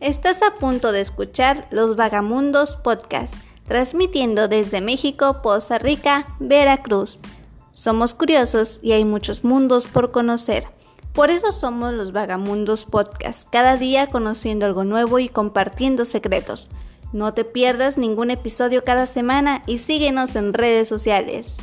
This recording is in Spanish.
Estás a punto de escuchar Los Vagamundos Podcast, transmitiendo desde México, Poza Rica, Veracruz. Somos curiosos y hay muchos mundos por conocer. Por eso somos los Vagamundos Podcast, cada día conociendo algo nuevo y compartiendo secretos. No te pierdas ningún episodio cada semana y síguenos en redes sociales.